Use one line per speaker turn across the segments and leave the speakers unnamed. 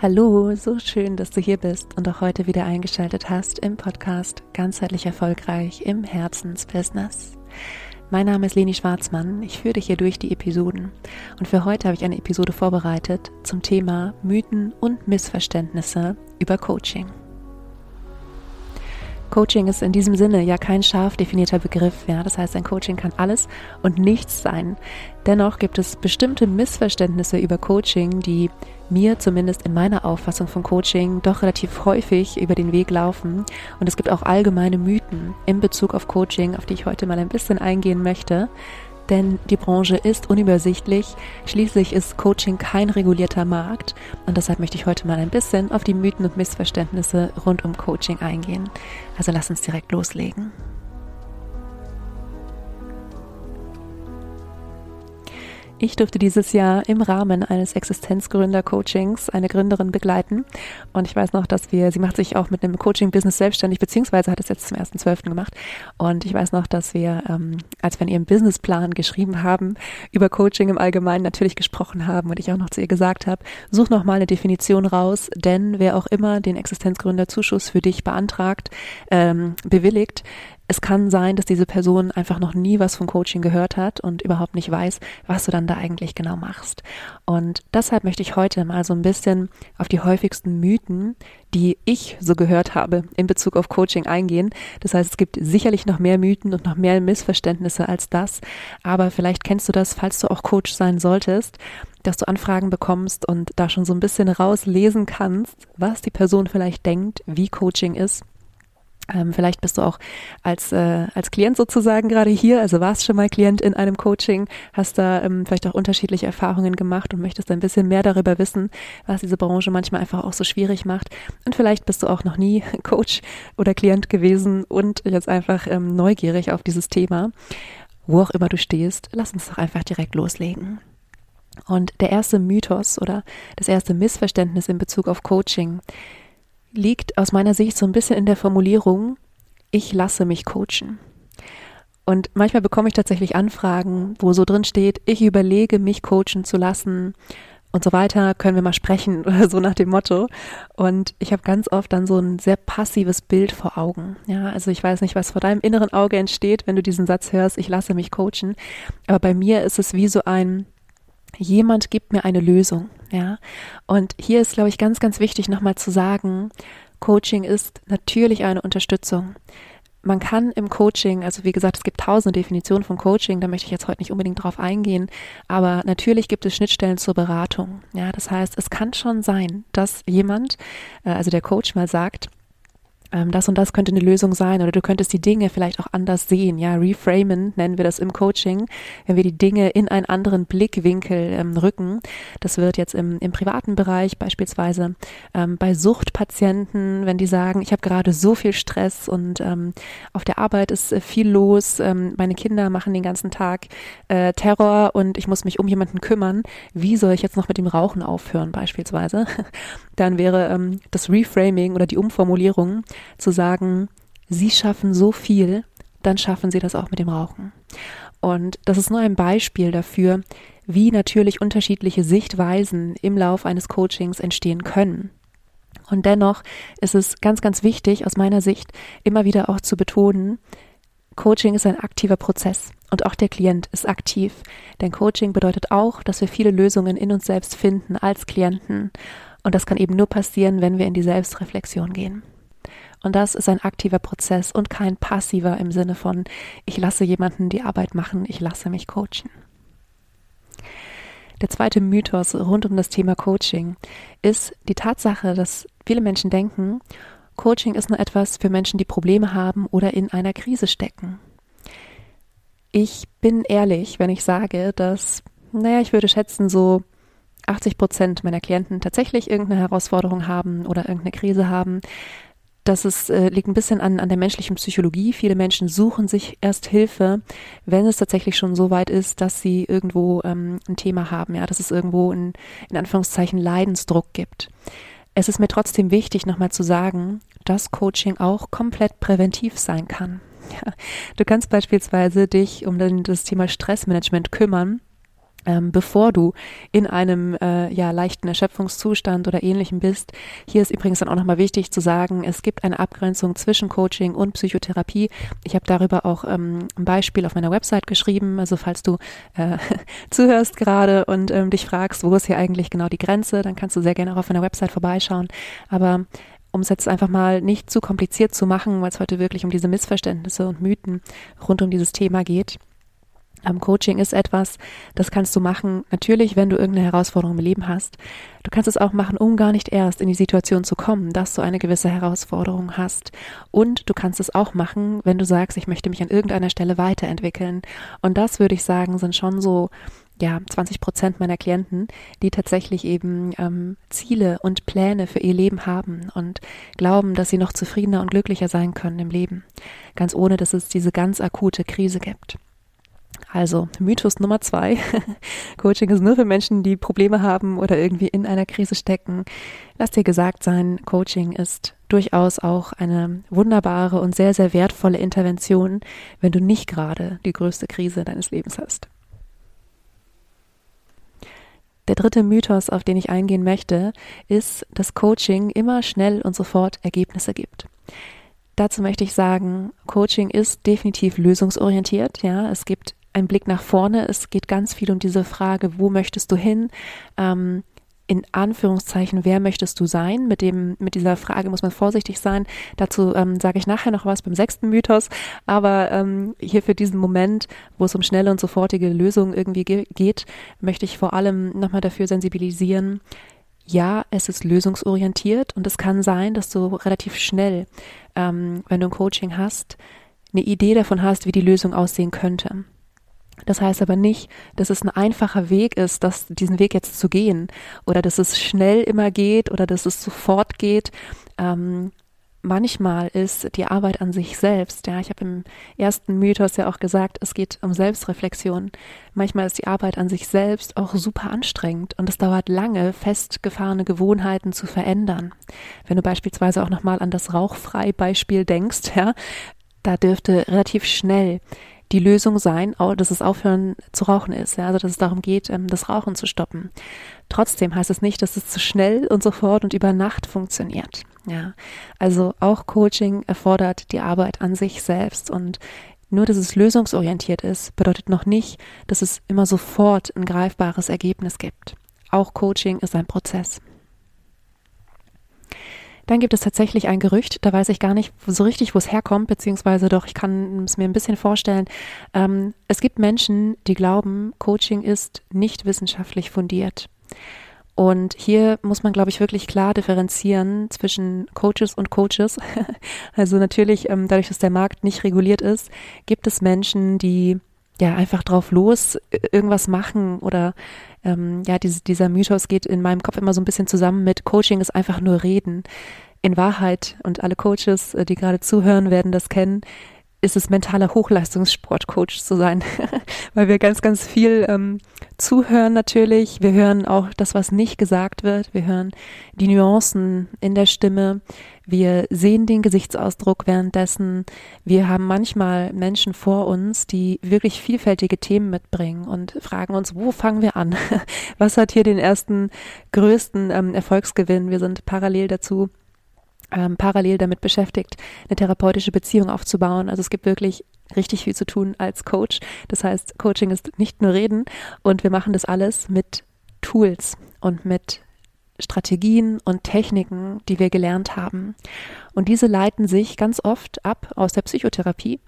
Hallo, so schön, dass du hier bist und auch heute wieder eingeschaltet hast im Podcast Ganzheitlich Erfolgreich im Herzensbusiness. Mein Name ist Leni Schwarzmann, ich führe dich hier durch die Episoden und für heute habe ich eine Episode vorbereitet zum Thema Mythen und Missverständnisse über Coaching. Coaching ist in diesem Sinne ja kein scharf definierter Begriff. Ja? Das heißt, ein Coaching kann alles und nichts sein. Dennoch gibt es bestimmte Missverständnisse über Coaching, die mir zumindest in meiner Auffassung von Coaching doch relativ häufig über den Weg laufen. Und es gibt auch allgemeine Mythen in Bezug auf Coaching, auf die ich heute mal ein bisschen eingehen möchte denn die Branche ist unübersichtlich. Schließlich ist Coaching kein regulierter Markt und deshalb möchte ich heute mal ein bisschen auf die Mythen und Missverständnisse rund um Coaching eingehen. Also lass uns direkt loslegen. Ich durfte dieses Jahr im Rahmen eines Existenzgründer-Coachings eine Gründerin begleiten. Und ich weiß noch, dass wir, sie macht sich auch mit einem Coaching-Business selbstständig, beziehungsweise hat es jetzt zum 1.12. gemacht. Und ich weiß noch, dass wir, ähm, als wir in ihrem Businessplan geschrieben haben, über Coaching im Allgemeinen natürlich gesprochen haben und ich auch noch zu ihr gesagt habe, such noch mal eine Definition raus, denn wer auch immer den Existenzgründerzuschuss für dich beantragt, ähm, bewilligt, es kann sein, dass diese Person einfach noch nie was von Coaching gehört hat und überhaupt nicht weiß, was du dann da eigentlich genau machst. Und deshalb möchte ich heute mal so ein bisschen auf die häufigsten Mythen, die ich so gehört habe, in Bezug auf Coaching eingehen. Das heißt, es gibt sicherlich noch mehr Mythen und noch mehr Missverständnisse als das. Aber vielleicht kennst du das, falls du auch Coach sein solltest, dass du Anfragen bekommst und da schon so ein bisschen rauslesen kannst, was die Person vielleicht denkt, wie Coaching ist ähm, vielleicht bist du auch als, äh, als Klient sozusagen gerade hier, also warst schon mal Klient in einem Coaching, hast da ähm, vielleicht auch unterschiedliche Erfahrungen gemacht und möchtest ein bisschen mehr darüber wissen, was diese Branche manchmal einfach auch so schwierig macht. Und vielleicht bist du auch noch nie Coach oder Klient gewesen und jetzt einfach ähm, neugierig auf dieses Thema. Wo auch immer du stehst, lass uns doch einfach direkt loslegen. Und der erste Mythos oder das erste Missverständnis in Bezug auf Coaching liegt aus meiner Sicht so ein bisschen in der Formulierung, ich lasse mich coachen. Und manchmal bekomme ich tatsächlich Anfragen, wo so drin steht, ich überlege, mich coachen zu lassen und so weiter, können wir mal sprechen oder so nach dem Motto. Und ich habe ganz oft dann so ein sehr passives Bild vor Augen. Ja, also ich weiß nicht, was vor deinem inneren Auge entsteht, wenn du diesen Satz hörst, ich lasse mich coachen. Aber bei mir ist es wie so ein, jemand gibt mir eine Lösung, ja. Und hier ist, glaube ich, ganz, ganz wichtig nochmal zu sagen, Coaching ist natürlich eine Unterstützung. Man kann im Coaching, also wie gesagt, es gibt tausende Definitionen von Coaching, da möchte ich jetzt heute nicht unbedingt drauf eingehen, aber natürlich gibt es Schnittstellen zur Beratung. Ja, das heißt, es kann schon sein, dass jemand, äh, also der Coach mal sagt, ähm, das und das könnte eine Lösung sein oder du könntest die Dinge vielleicht auch anders sehen. Ja, reframen nennen wir das im Coaching, wenn wir die Dinge in einen anderen Blickwinkel ähm, rücken. Das wird jetzt im, im privaten Bereich beispielsweise ähm, bei Suchtpatienten, wenn die sagen, ich habe gerade so viel Stress und ähm, auf der Arbeit ist äh, viel los, ähm, meine Kinder machen den ganzen Tag äh, Terror und ich muss mich um jemanden kümmern. Wie soll ich jetzt noch mit dem Rauchen aufhören beispielsweise? Dann wäre ähm, das Reframing oder die Umformulierung zu sagen, Sie schaffen so viel, dann schaffen Sie das auch mit dem Rauchen. Und das ist nur ein Beispiel dafür, wie natürlich unterschiedliche Sichtweisen im Lauf eines Coachings entstehen können. Und dennoch ist es ganz, ganz wichtig aus meiner Sicht immer wieder auch zu betonen, Coaching ist ein aktiver Prozess und auch der Klient ist aktiv. Denn Coaching bedeutet auch, dass wir viele Lösungen in uns selbst finden als Klienten. Und das kann eben nur passieren, wenn wir in die Selbstreflexion gehen. Und das ist ein aktiver Prozess und kein passiver im Sinne von, ich lasse jemanden die Arbeit machen, ich lasse mich coachen. Der zweite Mythos rund um das Thema Coaching ist die Tatsache, dass viele Menschen denken, Coaching ist nur etwas für Menschen, die Probleme haben oder in einer Krise stecken. Ich bin ehrlich, wenn ich sage, dass, naja, ich würde schätzen, so 80 Prozent meiner Klienten tatsächlich irgendeine Herausforderung haben oder irgendeine Krise haben, das ist, äh, liegt ein bisschen an, an der menschlichen Psychologie. Viele Menschen suchen sich erst Hilfe, wenn es tatsächlich schon so weit ist, dass sie irgendwo ähm, ein Thema haben, ja, dass es irgendwo ein, in Anführungszeichen Leidensdruck gibt. Es ist mir trotzdem wichtig, nochmal zu sagen, dass Coaching auch komplett präventiv sein kann. Ja, du kannst beispielsweise dich um das Thema Stressmanagement kümmern ähm, bevor du in einem äh, ja leichten Erschöpfungszustand oder ähnlichem bist. Hier ist übrigens dann auch nochmal wichtig zu sagen, es gibt eine Abgrenzung zwischen Coaching und Psychotherapie. Ich habe darüber auch ähm, ein Beispiel auf meiner Website geschrieben. Also falls du äh, zuhörst gerade und ähm, dich fragst, wo ist hier eigentlich genau die Grenze, dann kannst du sehr gerne auch auf meiner Website vorbeischauen. Aber um es jetzt einfach mal nicht zu kompliziert zu machen, weil es heute wirklich um diese Missverständnisse und Mythen rund um dieses Thema geht. Ähm, Coaching ist etwas, das kannst du machen, natürlich, wenn du irgendeine Herausforderung im Leben hast. Du kannst es auch machen, um gar nicht erst in die Situation zu kommen, dass du eine gewisse Herausforderung hast. Und du kannst es auch machen, wenn du sagst, ich möchte mich an irgendeiner Stelle weiterentwickeln. Und das würde ich sagen, sind schon so ja, 20 Prozent meiner Klienten, die tatsächlich eben ähm, Ziele und Pläne für ihr Leben haben und glauben, dass sie noch zufriedener und glücklicher sein können im Leben. Ganz ohne, dass es diese ganz akute Krise gibt. Also Mythos Nummer zwei. Coaching ist nur für Menschen, die Probleme haben oder irgendwie in einer Krise stecken. Lass dir gesagt sein, Coaching ist durchaus auch eine wunderbare und sehr, sehr wertvolle Intervention, wenn du nicht gerade die größte Krise deines Lebens hast. Der dritte Mythos, auf den ich eingehen möchte, ist, dass Coaching immer schnell und sofort Ergebnisse gibt. Dazu möchte ich sagen, Coaching ist definitiv lösungsorientiert. Ja, es gibt ein Blick nach vorne. Es geht ganz viel um diese Frage, wo möchtest du hin? Ähm, in Anführungszeichen, wer möchtest du sein? Mit dem, mit dieser Frage muss man vorsichtig sein. Dazu ähm, sage ich nachher noch was beim sechsten Mythos. Aber ähm, hier für diesen Moment, wo es um schnelle und sofortige Lösungen irgendwie ge geht, möchte ich vor allem nochmal dafür sensibilisieren. Ja, es ist lösungsorientiert und es kann sein, dass du relativ schnell, ähm, wenn du ein Coaching hast, eine Idee davon hast, wie die Lösung aussehen könnte. Das heißt aber nicht, dass es ein einfacher Weg ist, das, diesen Weg jetzt zu gehen oder dass es schnell immer geht oder dass es sofort geht. Ähm, manchmal ist die Arbeit an sich selbst, ja, ich habe im ersten Mythos ja auch gesagt, es geht um Selbstreflexion. Manchmal ist die Arbeit an sich selbst auch super anstrengend und es dauert lange, festgefahrene Gewohnheiten zu verändern. Wenn du beispielsweise auch nochmal an das Rauchfrei-Beispiel denkst, ja, da dürfte relativ schnell die Lösung sein, dass es aufhören zu rauchen ist, ja, also dass es darum geht, ähm, das Rauchen zu stoppen. Trotzdem heißt es nicht, dass es zu schnell und sofort und über Nacht funktioniert. Ja, also auch Coaching erfordert die Arbeit an sich selbst und nur, dass es lösungsorientiert ist, bedeutet noch nicht, dass es immer sofort ein greifbares Ergebnis gibt. Auch Coaching ist ein Prozess. Dann gibt es tatsächlich ein Gerücht, da weiß ich gar nicht so richtig, wo es herkommt, beziehungsweise doch, ich kann es mir ein bisschen vorstellen. Ähm, es gibt Menschen, die glauben, Coaching ist nicht wissenschaftlich fundiert. Und hier muss man, glaube ich, wirklich klar differenzieren zwischen Coaches und Coaches. also natürlich, ähm, dadurch, dass der Markt nicht reguliert ist, gibt es Menschen, die ja einfach drauf los irgendwas machen oder ähm, ja, diese, dieser Mythos geht in meinem Kopf immer so ein bisschen zusammen mit Coaching ist einfach nur reden. In Wahrheit, und alle Coaches, äh, die gerade zuhören, werden das kennen, ist es mentaler Hochleistungssportcoach zu sein, weil wir ganz, ganz viel ähm, zuhören natürlich. Wir hören auch das, was nicht gesagt wird. Wir hören die Nuancen in der Stimme. Wir sehen den Gesichtsausdruck währenddessen. Wir haben manchmal Menschen vor uns, die wirklich vielfältige Themen mitbringen und fragen uns, wo fangen wir an? Was hat hier den ersten größten ähm, Erfolgsgewinn? Wir sind parallel dazu ähm, parallel damit beschäftigt, eine therapeutische Beziehung aufzubauen. Also es gibt wirklich richtig viel zu tun als Coach. Das heißt, Coaching ist nicht nur reden und wir machen das alles mit Tools und mit Strategien und Techniken, die wir gelernt haben. Und diese leiten sich ganz oft ab aus der Psychotherapie.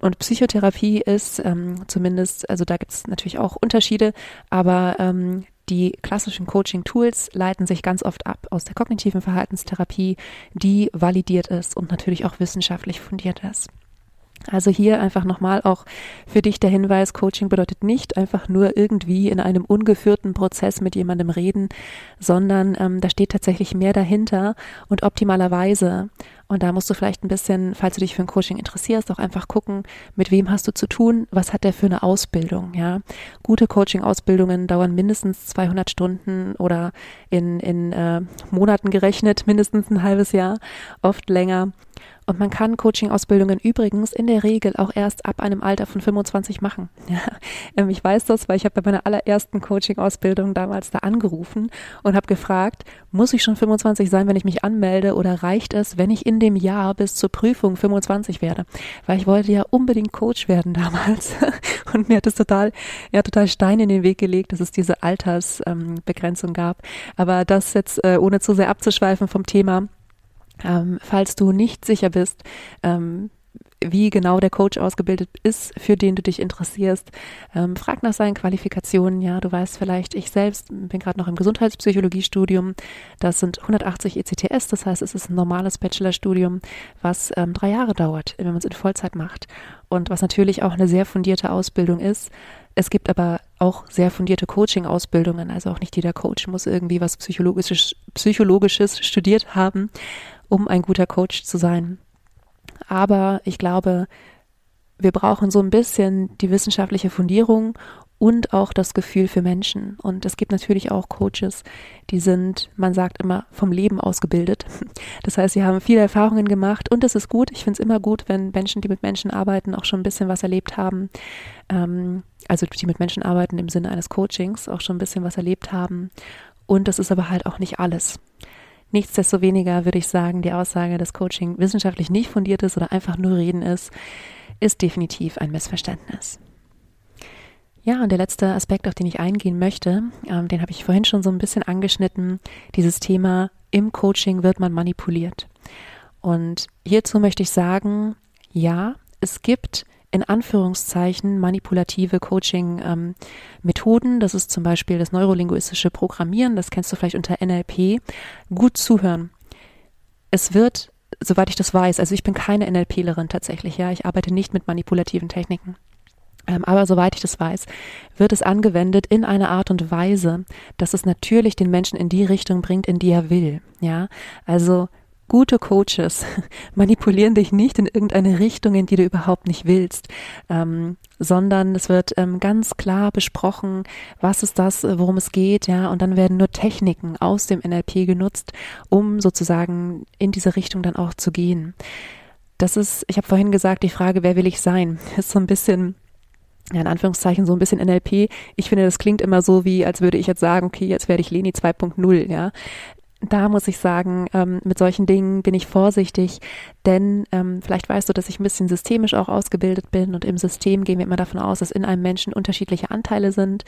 Und Psychotherapie ist ähm, zumindest, also da gibt es natürlich auch Unterschiede, aber ähm, die klassischen Coaching-Tools leiten sich ganz oft ab aus der kognitiven Verhaltenstherapie, die validiert ist und natürlich auch wissenschaftlich fundiert ist. Also hier einfach nochmal auch für dich der Hinweis, Coaching bedeutet nicht einfach nur irgendwie in einem ungeführten Prozess mit jemandem reden, sondern ähm, da steht tatsächlich mehr dahinter und optimalerweise Und da musst du vielleicht ein bisschen, falls du dich für ein Coaching interessierst, auch einfach gucken, mit wem hast du zu tun, was hat der für eine Ausbildung, ja. Gute Coaching-Ausbildungen dauern mindestens 200 Stunden oder in, in äh, Monaten gerechnet mindestens ein halbes Jahr, oft länger. Und man kann Coaching-Ausbildungen übrigens in der Regel auch erst ab einem Alter von 25 machen. Ja, ähm, ich weiß das, weil ich habe bei meiner allerersten Coaching-Ausbildung damals da angerufen und habe gefragt, muss ich schon 25 sein, wenn ich mich anmelde oder reicht es, wenn ich in dem Jahr bis zur Prüfung 25 werde? Weil ich wollte ja unbedingt Coach werden damals und mir hat es total, ja, total Stein in den Weg gelegt, dass es diese Altersbegrenzung ähm, gab. Aber das jetzt, äh, ohne zu sehr abzuschweifen vom Thema, ähm, falls du nicht sicher bist, ähm, wie genau der Coach ausgebildet ist, für den du dich interessierst. Ähm, frag nach seinen Qualifikationen. Ja, du weißt vielleicht, ich selbst bin gerade noch im Gesundheitspsychologiestudium. Das sind 180 ECTS, das heißt, es ist ein normales Bachelorstudium, was ähm, drei Jahre dauert, wenn man es in Vollzeit macht. Und was natürlich auch eine sehr fundierte Ausbildung ist. Es gibt aber auch sehr fundierte Coaching-Ausbildungen. Also auch nicht jeder Coach muss irgendwie was Psychologisches, Psychologisches studiert haben um ein guter Coach zu sein. Aber ich glaube, wir brauchen so ein bisschen die wissenschaftliche Fundierung und auch das Gefühl für Menschen. Und es gibt natürlich auch Coaches, die sind, man sagt immer, vom Leben ausgebildet. Das heißt, sie haben viele Erfahrungen gemacht und es ist gut. Ich finde es immer gut, wenn Menschen, die mit Menschen arbeiten, auch schon ein bisschen was erlebt haben. Ähm, also die mit Menschen arbeiten im Sinne eines Coachings, auch schon ein bisschen was erlebt haben. Und das ist aber halt auch nicht alles. Nichtsdestoweniger würde ich sagen, die Aussage, dass Coaching wissenschaftlich nicht fundiert ist oder einfach nur reden ist, ist definitiv ein Missverständnis. Ja, und der letzte Aspekt, auf den ich eingehen möchte, ähm, den habe ich vorhin schon so ein bisschen angeschnitten, dieses Thema, im Coaching wird man manipuliert. Und hierzu möchte ich sagen, ja, es gibt in Anführungszeichen manipulative Coaching-Methoden. Ähm, das ist zum Beispiel das neurolinguistische Programmieren, das kennst du vielleicht unter NLP. Gut zuhören. Es wird, soweit ich das weiß, also ich bin keine NLPlerin tatsächlich, ja, ich arbeite nicht mit manipulativen Techniken. Ähm, aber soweit ich das weiß, wird es angewendet in einer Art und Weise, dass es natürlich den Menschen in die Richtung bringt, in die er will. Ja, also Gute Coaches manipulieren dich nicht in irgendeine Richtung, in die du überhaupt nicht willst, ähm, sondern es wird ähm, ganz klar besprochen, was ist das, worum es geht, ja, und dann werden nur Techniken aus dem NLP genutzt, um sozusagen in diese Richtung dann auch zu gehen. Das ist, ich habe vorhin gesagt, die Frage, wer will ich sein, ist so ein bisschen ja, in Anführungszeichen so ein bisschen NLP. Ich finde, das klingt immer so, wie als würde ich jetzt sagen, okay, jetzt werde ich Leni 2.0, ja da muss ich sagen, ähm, mit solchen Dingen bin ich vorsichtig, denn ähm, vielleicht weißt du, dass ich ein bisschen systemisch auch ausgebildet bin und im System gehen wir immer davon aus, dass in einem Menschen unterschiedliche Anteile sind,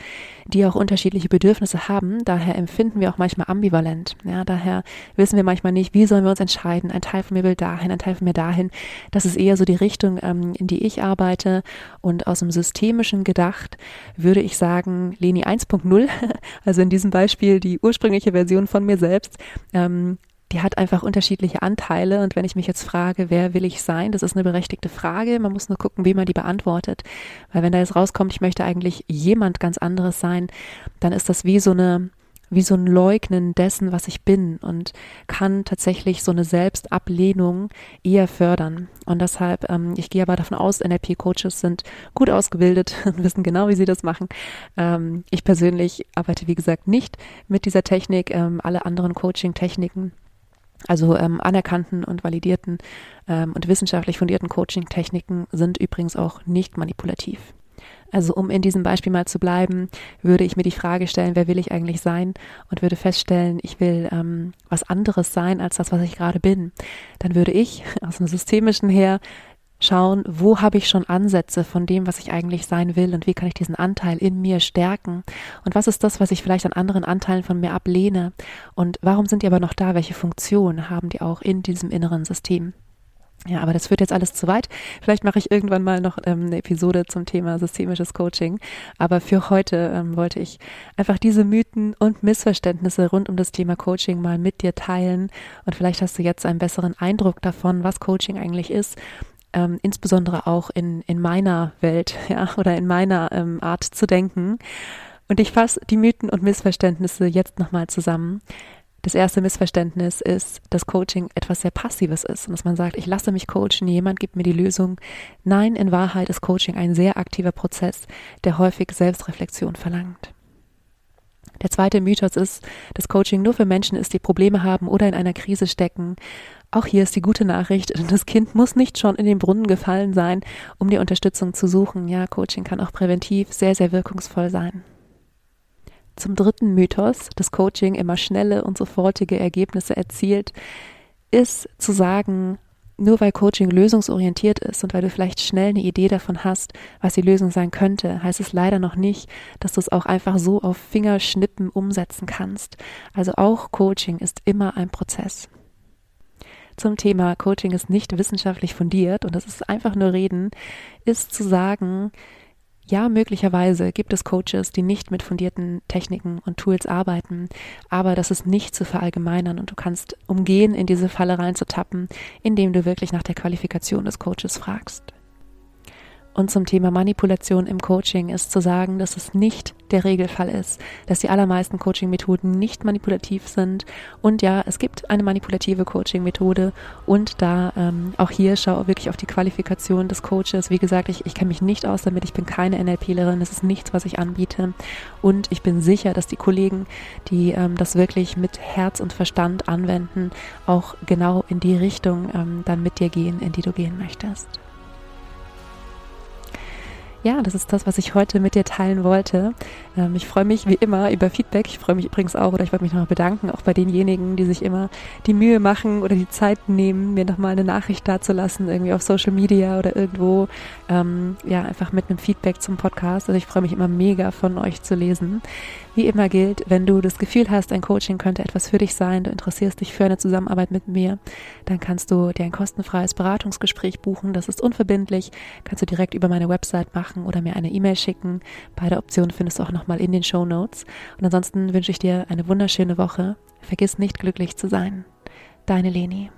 die auch unterschiedliche Bedürfnisse haben. Daher empfinden wir auch manchmal ambivalent. Ja, daher wissen wir manchmal nicht, wie sollen wir uns entscheiden. Ein Teil von mir will dahin, ein Teil von mir dahin. Das ist eher so die Richtung, ähm, in die ich arbeite. Und aus dem Systemischen gedacht würde ich sagen, Leni 1.0, also in diesem Beispiel die ursprüngliche Version von mir selbst, ähm, die hat einfach unterschiedliche Anteile. Und wenn ich mich jetzt frage, wer will ich sein, das ist eine berechtigte Frage. Man muss nur gucken, wie man die beantwortet. Weil wenn da jetzt rauskommt, ich möchte eigentlich jemand ganz anderes sein, dann ist das wie so eine, wie so ein Leugnen dessen, was ich bin und kann tatsächlich so eine Selbstablehnung eher fördern. Und deshalb, ähm, ich gehe aber davon aus, NLP-Coaches sind gut ausgebildet und wissen genau, wie sie das machen. Ähm, ich persönlich arbeite, wie gesagt, nicht mit dieser Technik. Ähm, alle anderen Coaching-Techniken also ähm, anerkannten und validierten ähm, und wissenschaftlich fundierten Coaching-Techniken sind übrigens auch nicht manipulativ. Also um in diesem Beispiel mal zu bleiben, würde ich mir die Frage stellen, wer will ich eigentlich sein und würde feststellen, ich will ähm, was anderes sein als das, was ich gerade bin. Dann würde ich aus dem Systemischen her schauen, wo habe ich schon Ansätze von dem, was ich eigentlich sein will und wie kann ich diesen Anteil in mir stärken und was ist das, was ich vielleicht an anderen Anteilen von mir ablehne und warum sind die aber noch da, welche Funktion haben die auch in diesem inneren System. Ja, aber das führt jetzt alles zu weit. Vielleicht mache ich irgendwann mal noch ähm, eine Episode zum Thema systemisches Coaching. Aber für heute ähm, wollte ich einfach diese Mythen und Missverständnisse rund um das Thema Coaching mal mit dir teilen. Und vielleicht hast du jetzt einen besseren Eindruck davon, was Coaching eigentlich ist. Ähm, insbesondere auch in, in meiner Welt, ja, oder in meiner ähm, Art zu denken. Und ich fasse die Mythen und Missverständnisse jetzt nochmal zusammen. Das erste Missverständnis ist, dass Coaching etwas sehr Passives ist und dass man sagt, ich lasse mich coachen, jemand gibt mir die Lösung. Nein, in Wahrheit ist Coaching ein sehr aktiver Prozess, der häufig Selbstreflexion verlangt. Der zweite Mythos ist, dass Coaching nur für Menschen ist, die Probleme haben oder in einer Krise stecken. Auch hier ist die gute Nachricht, das Kind muss nicht schon in den Brunnen gefallen sein, um die Unterstützung zu suchen. Ja, Coaching kann auch präventiv sehr, sehr wirkungsvoll sein. Zum dritten Mythos, dass Coaching immer schnelle und sofortige Ergebnisse erzielt, ist zu sagen, nur weil Coaching lösungsorientiert ist und weil du vielleicht schnell eine Idee davon hast, was die Lösung sein könnte, heißt es leider noch nicht, dass du es auch einfach so auf Fingerschnippen umsetzen kannst. Also auch Coaching ist immer ein Prozess. Zum Thema Coaching ist nicht wissenschaftlich fundiert und das ist einfach nur Reden, ist zu sagen, ja, möglicherweise gibt es Coaches, die nicht mit fundierten Techniken und Tools arbeiten, aber das ist nicht zu verallgemeinern und du kannst umgehen, in diese Falle reinzutappen, indem du wirklich nach der Qualifikation des Coaches fragst. Und zum Thema Manipulation im Coaching ist zu sagen, dass es nicht der Regelfall ist, dass die allermeisten Coaching-Methoden nicht manipulativ sind. Und ja, es gibt eine manipulative Coaching-Methode und da ähm, auch hier schau wirklich auf die Qualifikation des Coaches. Wie gesagt, ich, ich kenne mich nicht aus damit, ich bin keine NLPlerin, das ist nichts, was ich anbiete. Und ich bin sicher, dass die Kollegen, die ähm, das wirklich mit Herz und Verstand anwenden, auch genau in die Richtung ähm, dann mit dir gehen, in die du gehen möchtest ja, das ist das, was ich heute mit dir teilen wollte. Ähm, ich freue mich wie immer über Feedback. Ich freue mich übrigens auch, oder ich wollte mich nochmal bedanken, auch bei denjenigen, die sich immer die Mühe machen oder die Zeit nehmen, mir nochmal eine Nachricht dazulassen, irgendwie auf Social Media oder irgendwo. Ähm, ja, einfach mit einem Feedback zum Podcast. Also ich freue mich immer mega von euch zu lesen. Wie immer gilt, wenn du das Gefühl hast, ein Coaching könnte etwas für dich sein, du interessierst dich für eine Zusammenarbeit mit mir, dann kannst du dir ein kostenfreies Beratungsgespräch buchen. Das ist unverbindlich, kannst du direkt über meine Website machen oder mir eine E-Mail schicken. Beide Optionen findest du auch nochmal in den Show Notes. Und ansonsten wünsche ich dir eine wunderschöne Woche. Vergiss nicht glücklich zu sein. Deine Leni.